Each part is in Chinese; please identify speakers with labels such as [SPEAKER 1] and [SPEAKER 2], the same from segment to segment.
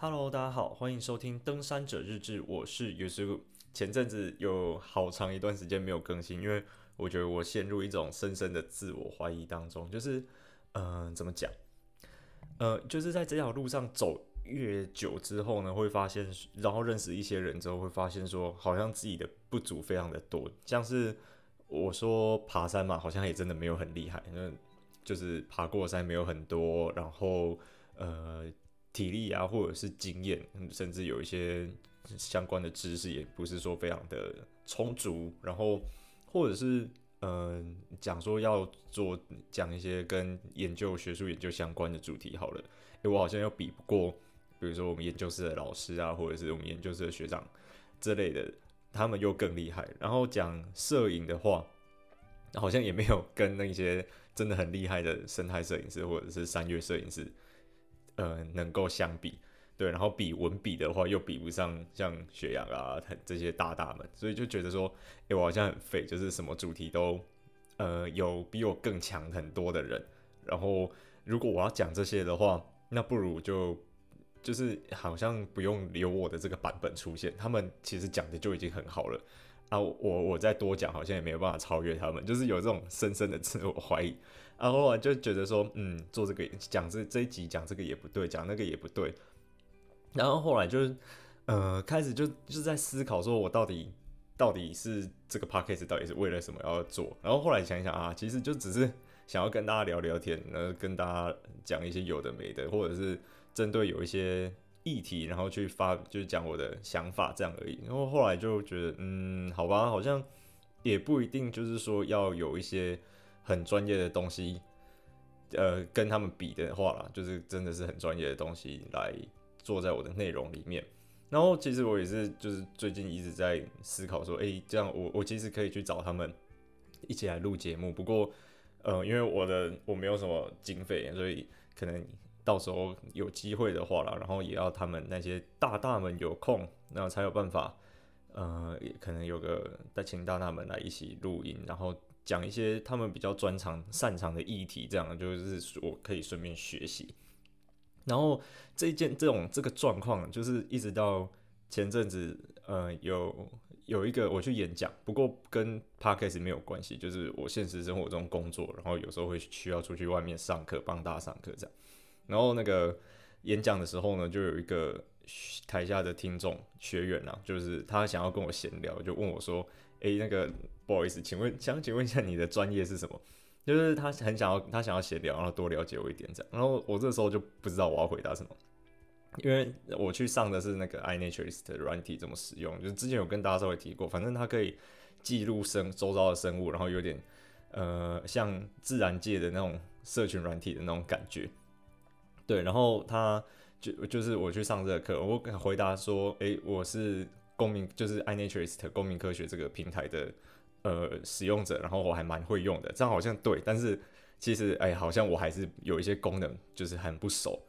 [SPEAKER 1] Hello，大家好，欢迎收听《登山者日志》，我是 Yusu。前阵子有好长一段时间没有更新，因为我觉得我陷入一种深深的自我怀疑当中。就是，嗯、怎么讲？呃，就是在这条路上走越久之后呢，会发现，然后认识一些人之后，会发现说，好像自己的不足非常的多。像是我说爬山嘛，好像也真的没有很厉害，那就是爬过山没有很多，然后呃。体力啊，或者是经验，甚至有一些相关的知识，也不是说非常的充足。然后，或者是嗯，讲说要做讲一些跟研究、学术研究相关的主题好了，因为我好像又比不过，比如说我们研究室的老师啊，或者是我们研究室的学长之类的，他们又更厉害。然后讲摄影的话，好像也没有跟那些真的很厉害的生态摄影师或者是山岳摄影师。呃，能够相比，对，然后比文笔的话，又比不上像雪阳啊，他这些大大们，所以就觉得说，哎，我好像很废，就是什么主题都，呃，有比我更强很多的人，然后如果我要讲这些的话，那不如就就是好像不用留我的这个版本出现，他们其实讲的就已经很好了，啊，我我再多讲，好像也没有办法超越他们，就是有这种深深的自我怀疑。然后我就觉得说，嗯，做这个讲这这一集讲这个也不对，讲那个也不对。然后后来就是，呃，开始就就是在思考，说我到底到底是这个 podcast 到底是为了什么要做？然后后来想一想啊，其实就只是想要跟大家聊聊天，然后跟大家讲一些有的没的，或者是针对有一些议题，然后去发就是讲我的想法这样而已。然后后来就觉得，嗯，好吧，好像也不一定就是说要有一些。很专业的东西，呃，跟他们比的话啦，就是真的是很专业的东西来做在我的内容里面。然后其实我也是，就是最近一直在思考说，诶、这样我我其实可以去找他们一起来录节目。不过，呃，因为我的我没有什么经费，所以可能到时候有机会的话啦，然后也要他们那些大大们有空，那才有办法，呃，也可能有个带请大大们来一起录音，然后。讲一些他们比较专长、擅长的议题，这样就是我可以顺便学习。然后这一件这种这个状况，就是一直到前阵子，呃，有有一个我去演讲，不过跟 Podcast 没有关系，就是我现实生活中工作，然后有时候会需要出去外面上课，帮大家上课这样。然后那个演讲的时候呢，就有一个台下的听众学员啊，就是他想要跟我闲聊，就问我说：“诶，那个。”不好意思，请问想请问一下你的专业是什么？就是他很想要他想要闲聊，然后多了解我一点这样。然后我这时候就不知道我要回答什么，因为我去上的是那个 iNaturalist 软体怎么使用，就是之前有跟大家稍微提过，反正它可以记录生周遭的生物，然后有点呃像自然界的那种社群软体的那种感觉。对，然后他就就是我去上这个课，我回答说，诶、我是公民，就是 iNaturalist 公民科学这个平台的。呃，使用者，然后我还蛮会用的，这样好像对，但是其实哎，好像我还是有一些功能就是很不熟。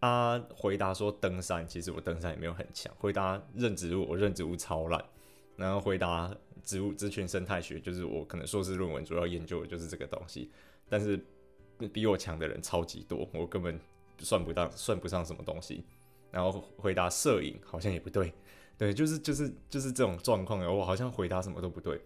[SPEAKER 1] 啊，回答说登山，其实我登山也没有很强。回答认植物，我认植物超烂。然后回答植物植群生态学，就是我可能硕士论文主要研究的就是这个东西，但是比我强的人超级多，我根本算不到，算不上什么东西。然后回答摄影，好像也不对，对，就是就是就是这种状况，我好像回答什么都不对。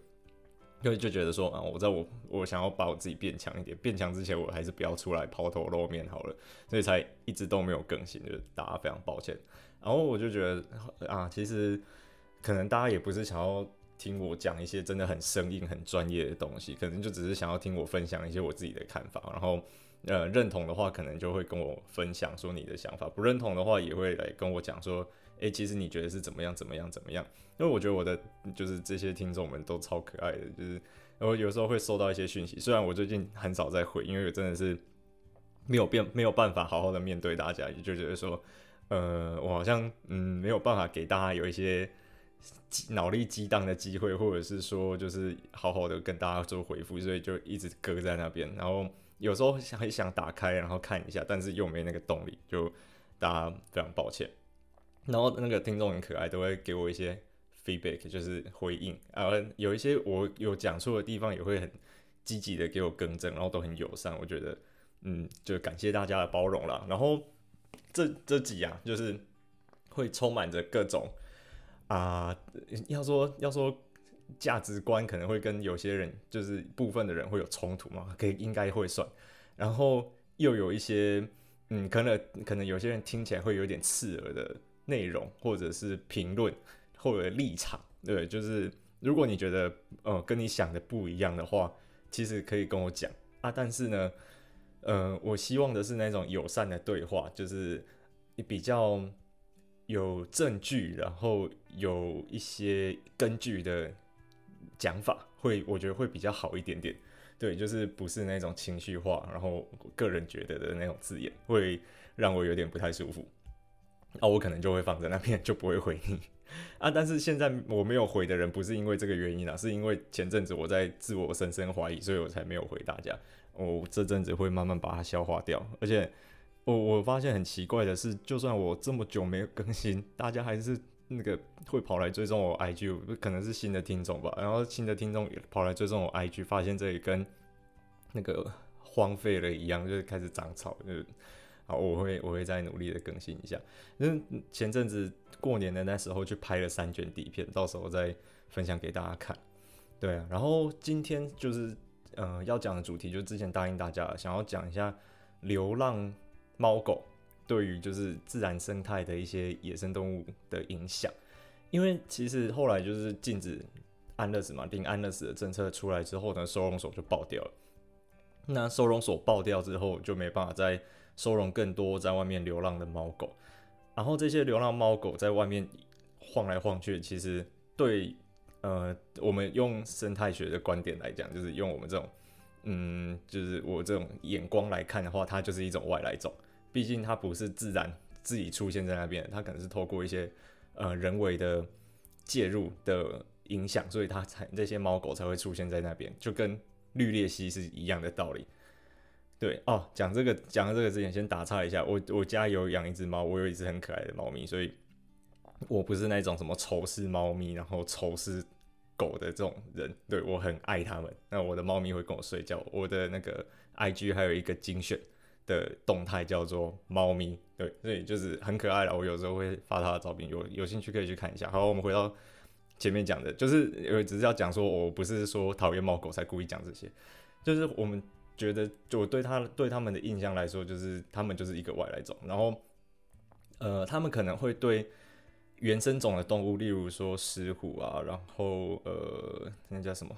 [SPEAKER 1] 就就觉得说啊，我在我我想要把我自己变强一点，变强之前我还是不要出来抛头露面好了，所以才一直都没有更新，就是大家非常抱歉。然后我就觉得啊，其实可能大家也不是想要听我讲一些真的很生硬、很专业的东西，可能就只是想要听我分享一些我自己的看法。然后呃，认同的话，可能就会跟我分享说你的想法；不认同的话，也会来跟我讲说。诶、欸，其实你觉得是怎么样？怎么样？怎么样？因为我觉得我的就是这些听众们都超可爱的，就是我有时候会收到一些讯息，虽然我最近很少在回，因为我真的是没有变，没有办法好好的面对大家，也就觉得说，呃，我好像嗯没有办法给大家有一些脑力激荡的机会，或者是说就是好好的跟大家做回复，所以就一直搁在那边。然后有时候想很想打开，然后看一下，但是又没那个动力，就大家非常抱歉。然后那个听众很可爱，都会给我一些 feedback，就是回应。啊有一些我有讲错的地方，也会很积极的给我更正，然后都很友善。我觉得，嗯，就感谢大家的包容啦。然后这这集啊，就是会充满着各种啊、要说要说价值观可能会跟有些人就是部分的人会有冲突嘛，可以应该会算，然后又有一些嗯，可能可能有些人听起来会有点刺耳的内容，或者是评论或者立场，对，就是如果你觉得呃跟你想的不一样的话，其实可以跟我讲啊，但是呢。呃，我希望的是那种友善的对话，就是比较有证据，然后有一些根据的讲法，会我觉得会比较好一点点。对，就是不是那种情绪化，然后个人觉得的那种字眼，会让我有点不太舒服。啊，我可能就会放在那边，就不会回你啊。但是现在我没有回的人，不是因为这个原因啊，是因为前阵子我在自我深深怀疑，所以我才没有回大家。我这阵子会慢慢把它消化掉，而且我我发现很奇怪的是，就算我这么久没有更新，大家还是那个会跑来追踪我 IG，可能是新的听众吧。然后新的听众跑来追踪我 IG，发现这里跟那个荒废了一样，就是开始长草。就是好，我会我会再努力的更新一下。因前阵子过年的那时候去拍了三卷底片，到时候再分享给大家看。对啊，然后今天就是。呃，要讲的主题就是之前答应大家，想要讲一下流浪猫狗对于就是自然生态的一些野生动物的影响。因为其实后来就是禁止安乐死嘛，定安乐死的政策出来之后呢，收容所就爆掉了。那收容所爆掉之后，就没办法再收容更多在外面流浪的猫狗。然后这些流浪猫狗在外面晃来晃去，其实对。呃，我们用生态学的观点来讲，就是用我们这种，嗯，就是我这种眼光来看的话，它就是一种外来种。毕竟它不是自然自己出现在那边，它可能是透过一些呃人为的介入的影响，所以它才这些猫狗才会出现在那边，就跟绿鬣蜥是一样的道理。对哦，讲这个讲到这个之前，先打岔一下，我我家有养一只猫，我有一只很可爱的猫咪，所以。我不是那种什么仇视猫咪，然后仇视狗的这种人，对，我很爱它们。那我的猫咪会跟我睡觉，我的那个 IG 还有一个精选的动态叫做猫咪，对，所以就是很可爱了。我有时候会发它的照片，有有兴趣可以去看一下。好，我们回到前面讲的，就是因为只是要讲说，我不是说讨厌猫狗才故意讲这些，就是我们觉得，就对它对他们的印象来说，就是他们就是一个外来种，然后呃，他们可能会对。原生种的动物，例如说石虎啊，然后呃，那叫什么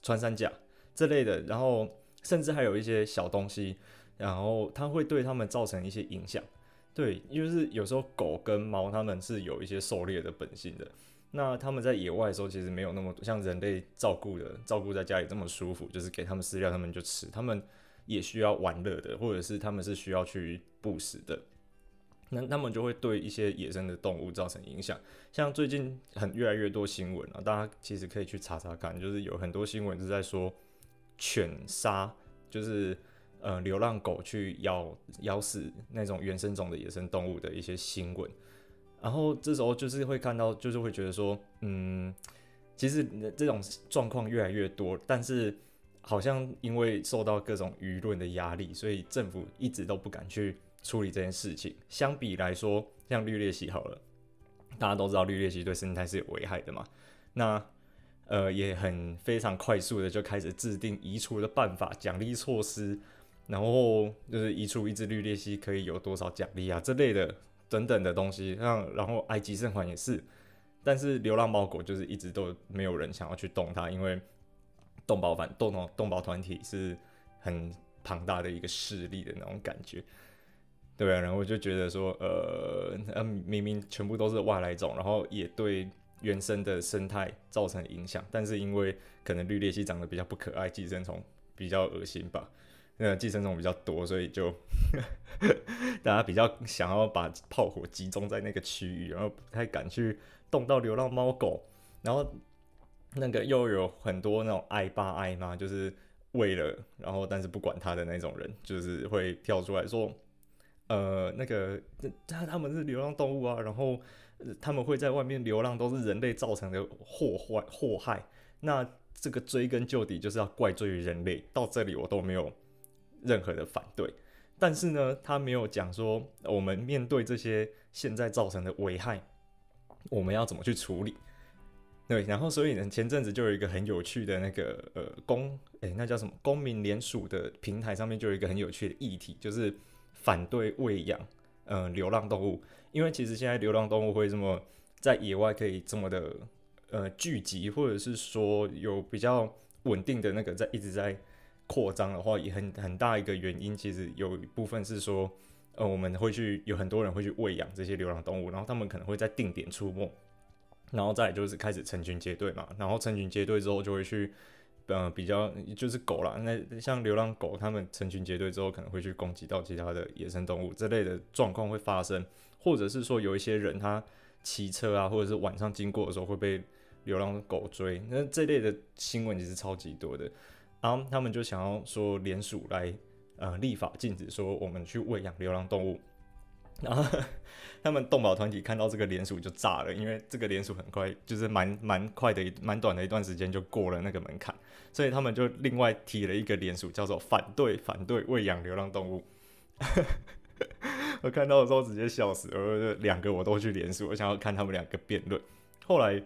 [SPEAKER 1] 穿山甲这类的，然后甚至还有一些小东西，然后它会对它们造成一些影响。对，就是有时候狗跟猫它们是有一些狩猎的本性的，那它们在野外的时候其实没有那么像人类照顾的，照顾在家里这么舒服，就是给它们饲料，它们就吃，它们也需要玩乐的，或者是它们是需要去捕食的。那他们就会对一些野生的动物造成影响，像最近很越来越多新闻啊，大家其实可以去查查看，就是有很多新闻是在说犬杀，就是呃流浪狗去咬咬死那种原生种的野生动物的一些新闻，然后这时候就是会看到，就是会觉得说，嗯，其实这种状况越来越多，但是好像因为受到各种舆论的压力，所以政府一直都不敢去。处理这件事情，相比来说，像绿鬣蜥好了，大家都知道绿鬣蜥对生态是有危害的嘛。那呃也很非常快速的就开始制定移除的办法、奖励措施，然后就是移除一只绿鬣蜥可以有多少奖励啊这类的等等的东西。像然后埃及圣环也是，但是流浪猫狗就是一直都没有人想要去动它，因为动保反动动动保团体是很庞大的一个势力的那种感觉。对啊，然后就觉得说，呃，明明全部都是外来种，然后也对原生的生态造成影响，但是因为可能绿鬣蜥长得比较不可爱，寄生虫比较恶心吧，那寄生虫比较多，所以就 大家比较想要把炮火集中在那个区域，然后不太敢去动到流浪猫狗，然后那个又有很多那种爱爸爱妈，就是为了然后但是不管他的那种人，就是会跳出来说。呃，那个他他们是流浪动物啊，然后他们会在外面流浪，都是人类造成的祸患祸害。那这个追根究底就是要怪罪于人类。到这里我都没有任何的反对，但是呢，他没有讲说我们面对这些现在造成的危害，我们要怎么去处理。对，然后所以呢，前阵子就有一个很有趣的那个呃公，诶，那叫什么？公民联署的平台上面就有一个很有趣的议题，就是反对喂养呃流浪动物，因为其实现在流浪动物会这么在野外可以这么的呃聚集，或者是说有比较稳定的那个在一直在扩张的话，也很很大一个原因，其实有一部分是说呃我们会去有很多人会去喂养这些流浪动物，然后他们可能会在定点出没。然后再就是开始成群结队嘛，然后成群结队之后就会去，呃，比较就是狗啦，那像流浪狗，它们成群结队之后可能会去攻击到其他的野生动物，这类的状况会发生，或者是说有一些人他骑车啊，或者是晚上经过的时候会被流浪狗追，那这类的新闻其实超级多的，然后他们就想要说联署来，呃，立法禁止说我们去喂养流浪动物。然后 他们动保团体看到这个联署就炸了，因为这个联署很快，就是蛮蛮快的，蛮短的一段时间就过了那个门槛，所以他们就另外提了一个联署，叫做反对反对喂养流浪动物。我看到的时候直接笑死，呃，两个我都去联署，我想要看他们两个辩论。后来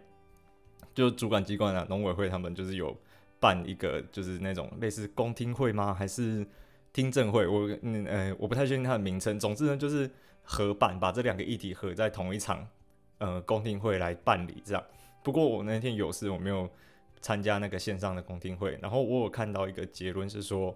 [SPEAKER 1] 就主管机关啊，农委会他们就是有办一个，就是那种类似公听会吗？还是听证会？我嗯呃，我不太确定它的名称。总之呢，就是。合办，把这两个议题合在同一场，呃，公听会来办理这样。不过我那天有事，我没有参加那个线上的公听会。然后我有看到一个结论是说，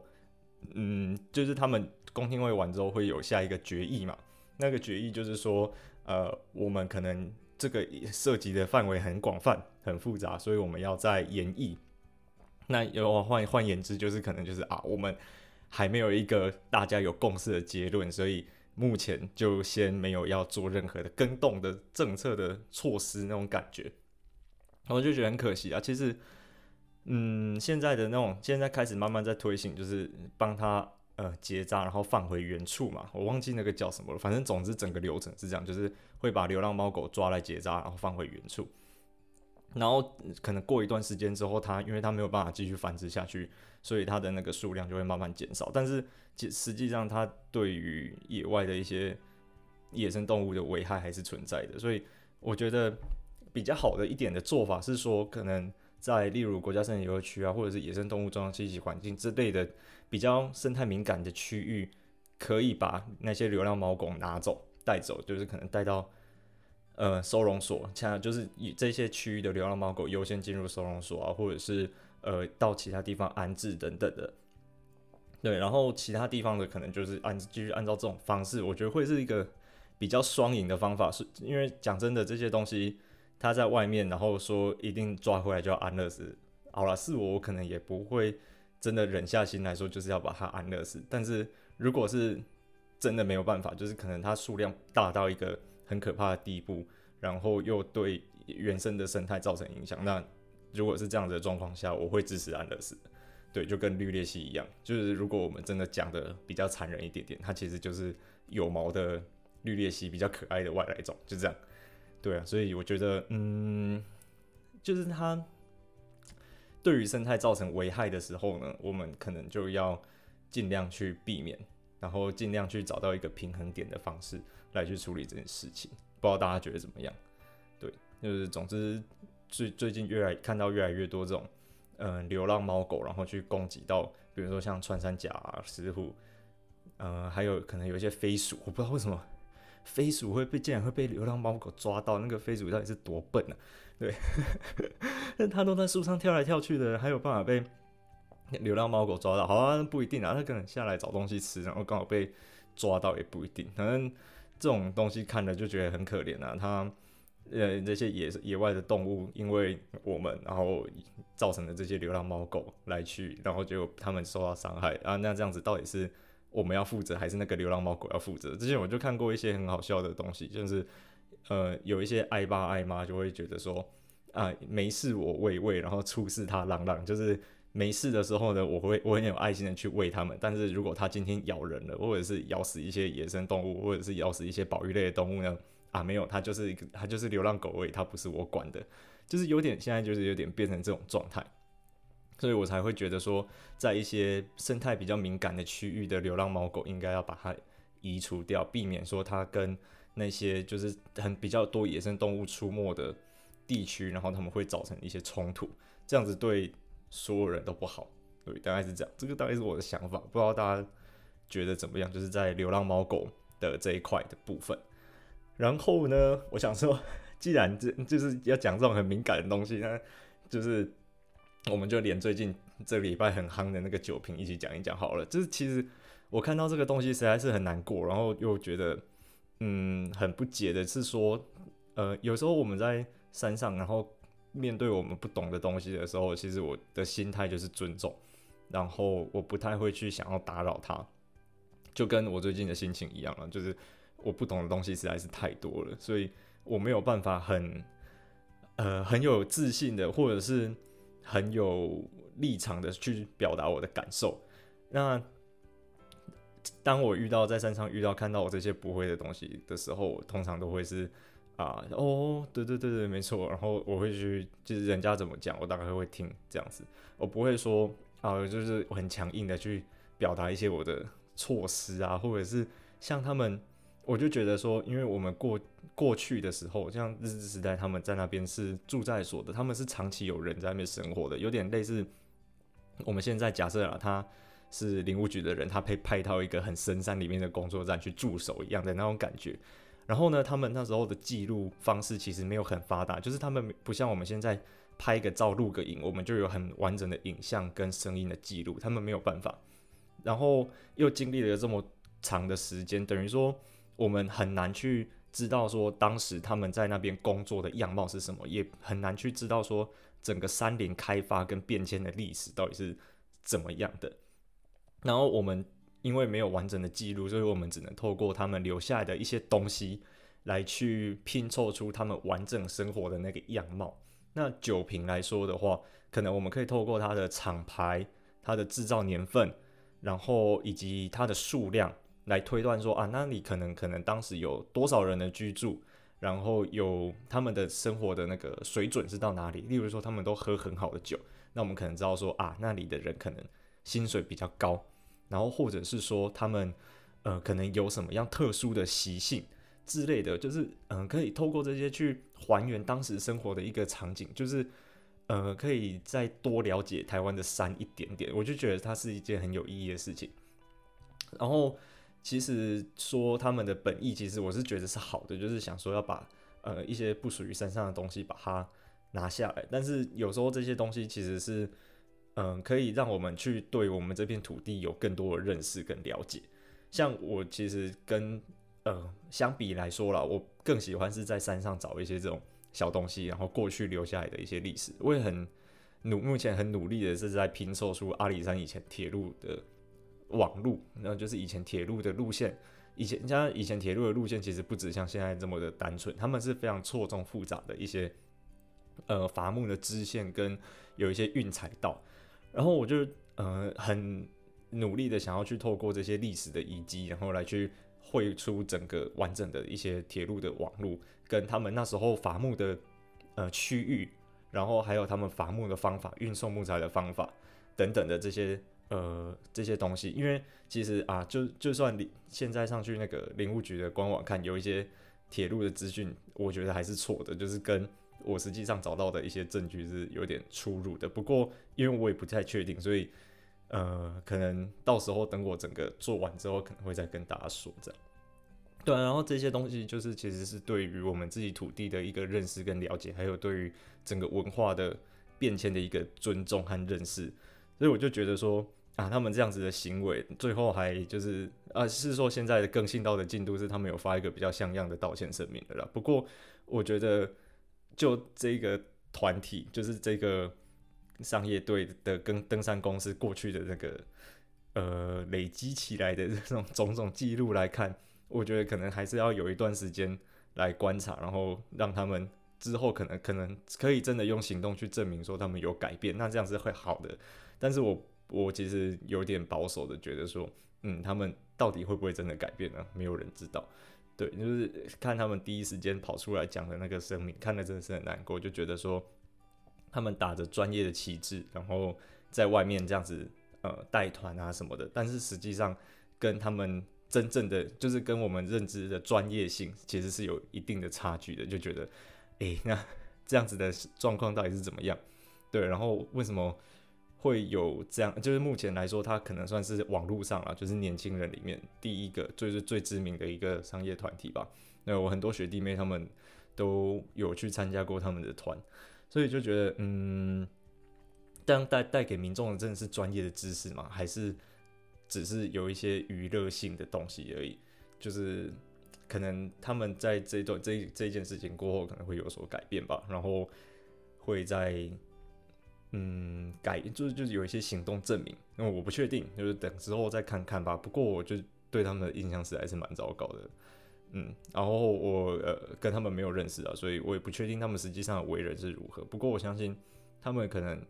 [SPEAKER 1] 嗯，就是他们公听会完之后会有下一个决议嘛。那个决议就是说，呃，我们可能这个涉及的范围很广泛、很复杂，所以我们要再研议。那有换换言之，就是可能就是啊，我们还没有一个大家有共识的结论，所以。目前就先没有要做任何的更动的政策的措施那种感觉，我就觉得很可惜啊。其实，嗯，现在的那种现在开始慢慢在推行，就是帮他呃结扎，然后放回原处嘛。我忘记那个叫什么了，反正总之整个流程是这样，就是会把流浪猫狗抓来结扎，然后放回原处。然后可能过一段时间之后，它因为它没有办法继续繁殖下去，所以它的那个数量就会慢慢减少。但是，实实际上它对于野外的一些野生动物的危害还是存在的。所以，我觉得比较好的一点的做法是说，可能在例如国家森林游乐区啊，或者是野生动物重要栖息环境之类的比较生态敏感的区域，可以把那些流浪猫狗拿走带走，就是可能带到。呃，收容所，现在就是以这些区域的流浪猫狗优先进入收容所啊，或者是呃到其他地方安置等等的。对，然后其他地方的可能就是按继续按照这种方式，我觉得会是一个比较双赢的方法。是因为讲真的，这些东西它在外面，然后说一定抓回来就要安乐死。好了，是我，我可能也不会真的忍下心来说就是要把它安乐死。但是如果是真的没有办法，就是可能它数量大到一个。很可怕的地步，然后又对原生的生态造成影响。那如果是这样子的状况下，我会支持安乐死。对，就跟绿鬣蜥一样，就是如果我们真的讲的比较残忍一点点，它其实就是有毛的绿鬣蜥，比较可爱的外来种，就这样。对啊，所以我觉得，嗯，就是它对于生态造成危害的时候呢，我们可能就要尽量去避免，然后尽量去找到一个平衡点的方式。来去处理这件事情，不知道大家觉得怎么样？对，就是总之最最近越来看到越来越多这种嗯、流浪猫狗，然后去攻击到，比如说像穿山甲啊、石虎，嗯、还有可能有一些飞鼠，我不知道为什么飞鼠会被竟然会被流浪猫狗抓到，那个飞鼠到底是多笨啊？对，但它都在树上跳来跳去的，还有办法被流浪猫狗抓到？好像不一定啊，它可能下来找东西吃，然后刚好被抓到也不一定，反正。这种东西看了就觉得很可怜啊！它，呃，这些野野外的动物，因为我们然后造成的这些流浪猫狗来去，然后就他们受到伤害啊。那这样子到底是我们要负责，还是那个流浪猫狗要负责？之前我就看过一些很好笑的东西，就是呃，有一些爱爸爱妈就会觉得说啊，没事我喂喂，然后出事他嚷嚷，就是。没事的时候呢，我会我很有爱心的去喂它们。但是如果它今天咬人了，或者是咬死一些野生动物，或者是咬死一些保育类的动物呢？啊，没有，它就是一个，它就是流浪狗而已，它不是我管的，就是有点现在就是有点变成这种状态。所以我才会觉得说，在一些生态比较敏感的区域的流浪猫狗，应该要把它移除掉，避免说它跟那些就是很比较多野生动物出没的地区，然后他们会造成一些冲突，这样子对所有人都不好。对，大概是这样。这个大概是我的想法，不知道大家觉得怎么样？就是在流浪猫狗的这一块的部分。然后呢，我想说，既然这就是要讲这种很敏感的东西，那就是。我们就连最近这礼拜很夯的那个酒瓶一起讲一讲好了。就是其实我看到这个东西实在是很难过，然后又觉得嗯很不解的是说，呃，有时候我们在山上，然后面对我们不懂的东西的时候，其实我的心态就是尊重，然后我不太会去想要打扰他，就跟我最近的心情一样了，就是我不懂的东西实在是太多了，所以我没有办法很呃很有自信的，或者是。很有立场的去表达我的感受。那当我遇到在山上遇到看到我这些不会的东西的时候，通常都会是啊，哦，对对对对，没错。然后我会去，就是人家怎么讲，我大概会听这样子。我不会说啊，就是很强硬的去表达一些我的措施啊，或者是像他们。我就觉得说，因为我们过过去的时候，像日治时代，他们在那边是住在所的，他们是长期有人在那边生活的，有点类似我们现在假设啊，他是林务局的人，他被派到一个很深山里面的工作站去驻守一样的那种感觉。然后呢，他们那时候的记录方式其实没有很发达，就是他们不像我们现在拍个照、录个影，我们就有很完整的影像跟声音的记录，他们没有办法。然后又经历了这么长的时间，等于说。我们很难去知道说当时他们在那边工作的样貌是什么，也很难去知道说整个山林开发跟变迁的历史到底是怎么样的。然后我们因为没有完整的记录，所以我们只能透过他们留下来的一些东西来去拼凑出他们完整生活的那个样貌。那酒瓶来说的话，可能我们可以透过它的厂牌、它的制造年份，然后以及它的数量。来推断说啊，那里可能可能当时有多少人的居住，然后有他们的生活的那个水准是到哪里？例如说，他们都喝很好的酒，那我们可能知道说啊，那里的人可能薪水比较高，然后或者是说他们呃可能有什么样特殊的习性之类的，就是嗯、可以透过这些去还原当时生活的一个场景，就是呃，可以再多了解台湾的山一点点，我就觉得它是一件很有意义的事情，然后。其实说他们的本意，其实我是觉得是好的，就是想说要把呃一些不属于山上的东西把它拿下来。但是有时候这些东西其实是嗯、可以让我们去对我们这片土地有更多的认识跟了解。像我其实跟呃相比来说啦，我更喜欢是在山上找一些这种小东西，然后过去留下来的一些历史。我也很努，目前很努力的是在拼凑出阿里山以前铁路的。网路，那就是以前铁路的路线。以前像以前铁路的路线，其实不止像现在这么的单纯，他们是非常错综复杂的一些呃伐木的支线跟有一些运材道。然后我就呃很努力的想要去透过这些历史的遗迹，然后来去绘出整个完整的一些铁路的网路，跟他们那时候伐木的呃区域，然后还有他们伐木的方法、运送木材的方法等等的这些。呃，这些东西，因为其实啊，就就算你现在上去那个林务局的官网看，有一些铁路的资讯，我觉得还是错的，就是跟我实际上找到的一些证据是有点出入的。不过，因为我也不太确定，所以呃，可能到时候等我整个做完之后，可能会再跟大家说这样。对，然后这些东西就是其实是对于我们自己土地的一个认识跟了解，还有对于整个文化的变迁的一个尊重和认识，所以我就觉得说。啊，他们这样子的行为，最后还就是啊，是说现在的更新到的进度是他们有发一个比较像样的道歉声明的啦。不过我觉得，就这个团体，就是这个商业队的跟登山公司过去的那个呃累积起来的这种种种记录来看，我觉得可能还是要有一段时间来观察，然后让他们之后可能可能可以真的用行动去证明说他们有改变，那这样是会好的。但是我。我其实有点保守的觉得说，嗯，他们到底会不会真的改变呢？没有人知道。对，就是看他们第一时间跑出来讲的那个声明，看得真的是很难过，就觉得说他们打着专业的旗帜，然后在外面这样子呃带团啊什么的，但是实际上跟他们真正的就是跟我们认知的专业性其实是有一定的差距的，就觉得，哎，那 这样子的状况到底是怎么样？对，然后为什么会有这样？就是目前来说，它可能算是网络上啊，就是年轻人里面第一个，就是最知名的一个商业团体吧。那我很多学弟妹他们都有去参加过他们的团，所以就觉得，嗯，这样带带给民众的真的是专业的知识吗？还是只是有一些娱乐性的东西而已？就是可能他们在这段这这件事情过后，可能会有所改变吧，然后会在。嗯，改就是就是有一些行动证明，因为我不确定，就是等之后再看看吧。不过我就对他们的印象实在是蛮糟糕的，嗯，然后我呃跟他们没有认识啊，所以我也不确定他们实际上的为人是如何。不过我相信他们可能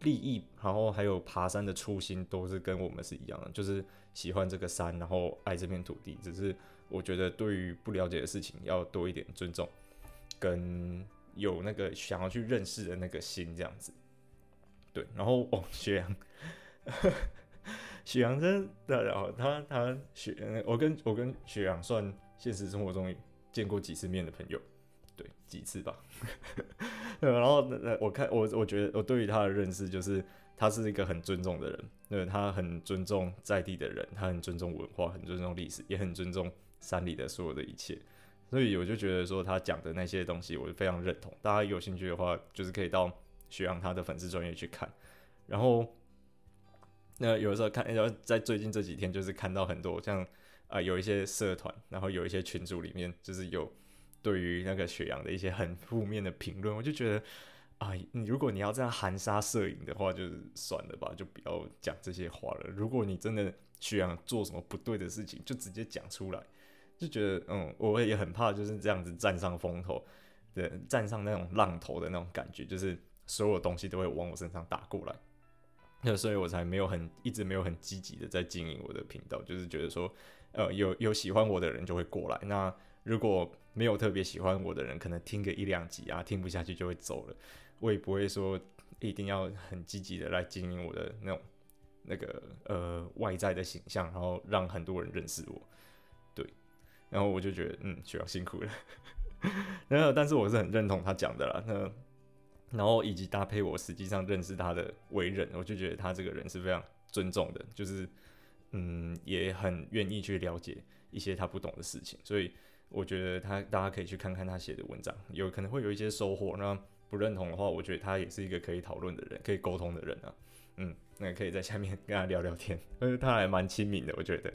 [SPEAKER 1] 利益，然后还有爬山的初心都是跟我们是一样的，就是喜欢这个山，然后爱这片土地。只是我觉得对于不了解的事情要多一点尊重，跟有那个想要去认识的那个心，这样子。对，然后哦，雪阳，雪阳真的，然后他他雪，我跟我跟雪阳算现实生活中见过几次面的朋友，对，几次吧。然后那那我看我我觉得我对于他的认识就是他是一个很尊重的人，对，他很尊重在地的人，他很尊重文化，很尊重历史，也很尊重山里的所有的一切。所以我就觉得说他讲的那些东西，我就非常认同。大家有兴趣的话，就是可以到。学阳他的粉丝专业去看，然后那有的时候看，然后在最近这几天，就是看到很多像啊、有一些社团，然后有一些群组里面，就是有对于那个雪阳的一些很负面的评论，我就觉得啊，你如果你要这样含沙射影的话，就是算了吧，就不要讲这些话了。如果你真的雪阳做什么不对的事情，就直接讲出来，就觉得嗯，我也很怕就是这样子占上风头，对，占上那种浪头的那种感觉，就是。所有东西都会往我身上打过来，那所以我才没有很一直没有很积极的在经营我的频道，就是觉得说，呃，有有喜欢我的人就会过来，那如果没有特别喜欢我的人，可能听个一两集啊，听不下去就会走了，我也不会说一定要很积极的来经营我的那种那个呃外在的形象，然后让很多人认识我，对，然后我就觉得嗯，需要辛苦了，然后但是我是很认同他讲的啦，那。然后以及搭配我实际上认识他的为人，我就觉得他这个人是非常尊重的，就是嗯，也很愿意去了解一些他不懂的事情，所以我觉得他大家可以去看看他写的文章，有可能会有一些收获。那不认同的话，我觉得他也是一个可以讨论的人，可以沟通的人啊，嗯，那可以在下面跟他聊聊天，而且他还蛮亲民的，我觉得，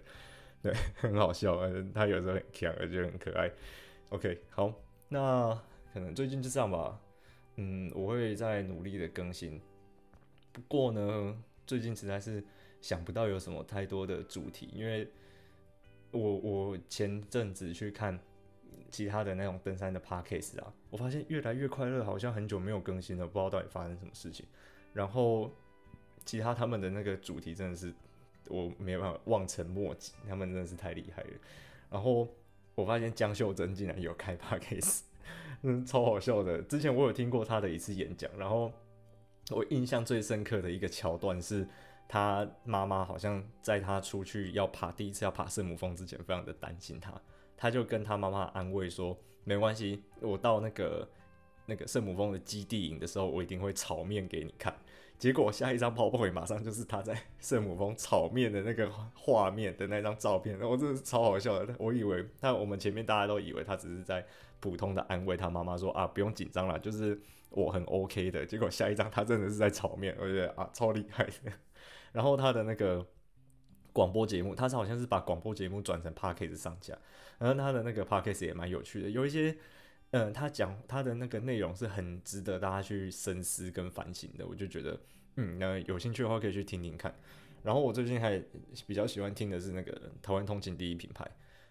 [SPEAKER 1] 对，很好笑，他有时候很强，而且很可爱。OK，好，那可能最近就这样吧。嗯，我会再努力的更新。不过呢，最近实在是想不到有什么太多的主题，因为我我前阵子去看其他的那种登山的 podcast 啊，我发现越来越快乐，好像很久没有更新了，不知道到底发生什么事情。然后其他他们的那个主题真的是我没办法望尘莫及，他们真的是太厉害了。然后我发现江秀珍竟然有开 podcast。嗯，超好笑的。之前我有听过他的一次演讲，然后我印象最深刻的一个桥段是，他妈妈好像在他出去要爬第一次要爬圣母峰之前，非常的担心他，他就跟他妈妈安慰说：“没关系，我到那个那个圣母峰的基地营的时候，我一定会炒面给你看。”结果下一张跑跑会马上就是他在圣母峰炒面的那个画面的那张照片，我真的超好笑的。我以为他我们前面大家都以为他只是在。普通的安慰他妈妈说啊，不用紧张了，就是我很 OK 的。结果下一张他真的是在炒面，我觉得啊超厉害的。然后他的那个广播节目，他是好像是把广播节目转成 Podcast 上架。然后他的那个 Podcast 也蛮有趣的，有一些嗯，他讲他的那个内容是很值得大家去深思跟反省的。我就觉得嗯，那有兴趣的话可以去听听看。然后我最近还比较喜欢听的是那个台湾通勤第一品牌。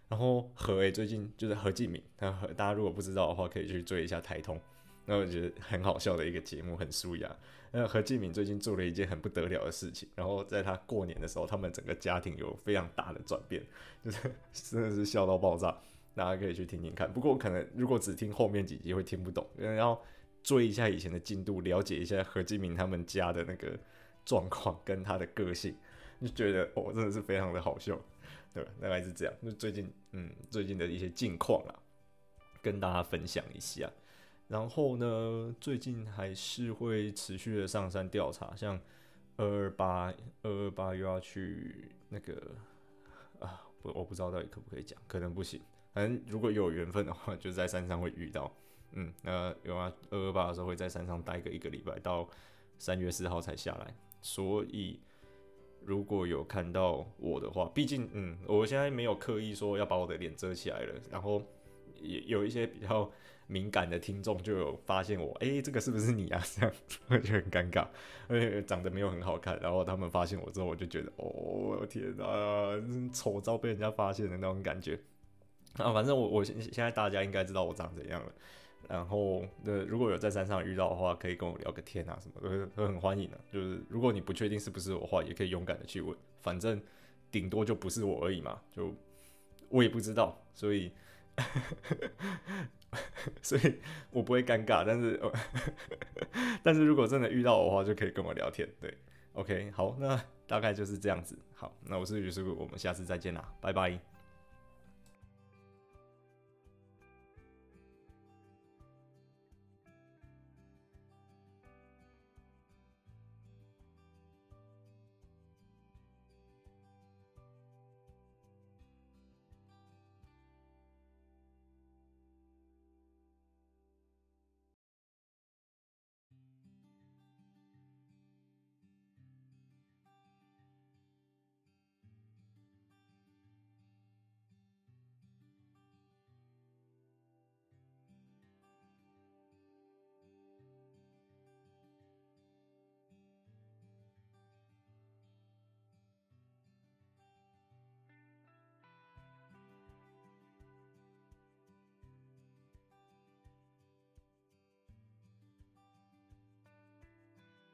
[SPEAKER 1] 然后何诶，最近就是何敬敏，他何大家如果不知道的话，可以去追一下台通。那我觉得很好笑的一个节目，很舒雅。那何敬敏最近做了一件很不得了的事情，然后在他过年的时候，他们整个家庭有非常大的转变，就是真的是笑到爆炸。大家可以去听听看。不过可能如果只听后面几集会听不懂，因为要追一下以前的进度，了解一下何敬敏他们家的那个状况跟他的个性，就觉得哦，真的是非常的好笑，对吧？大概是这样。就最近，嗯，最近的一些近况啊，跟大家分享一下。然后呢，最近还是会持续的上山调查，像二二八二二八又要去那个啊，我我不知道到底可不可以讲，可能不行。反正如果有缘分的话，就在山上会遇到。嗯，那有啊，二二八的时候会在山上待个一个礼拜，到三月四号才下来。所以如果有看到我的话，毕竟嗯，我现在没有刻意说要把我的脸遮起来了。然后也有一些比较敏感的听众就有发现我，哎、这个是不是你啊？这样 我就很尴尬，而且长得没有很好看。然后他们发现我之后，我就觉得，哦，天啊，丑照被人家发现的那种感觉。啊，反正我我现现在大家应该知道我长怎样了。然后，呃，如果有在山上遇到的话，可以跟我聊个天啊，什么都都很欢迎的。就是如果你不确定是不是我的话，也可以勇敢的去问，反正顶多就不是我而已嘛。就我也不知道，所以，所以我不会尴尬。但是，但是如果真的遇到的话，就可以跟我聊天。对，OK，好，那大概就是这样子。好，那我是于师傅，我们下次再见啦，拜拜。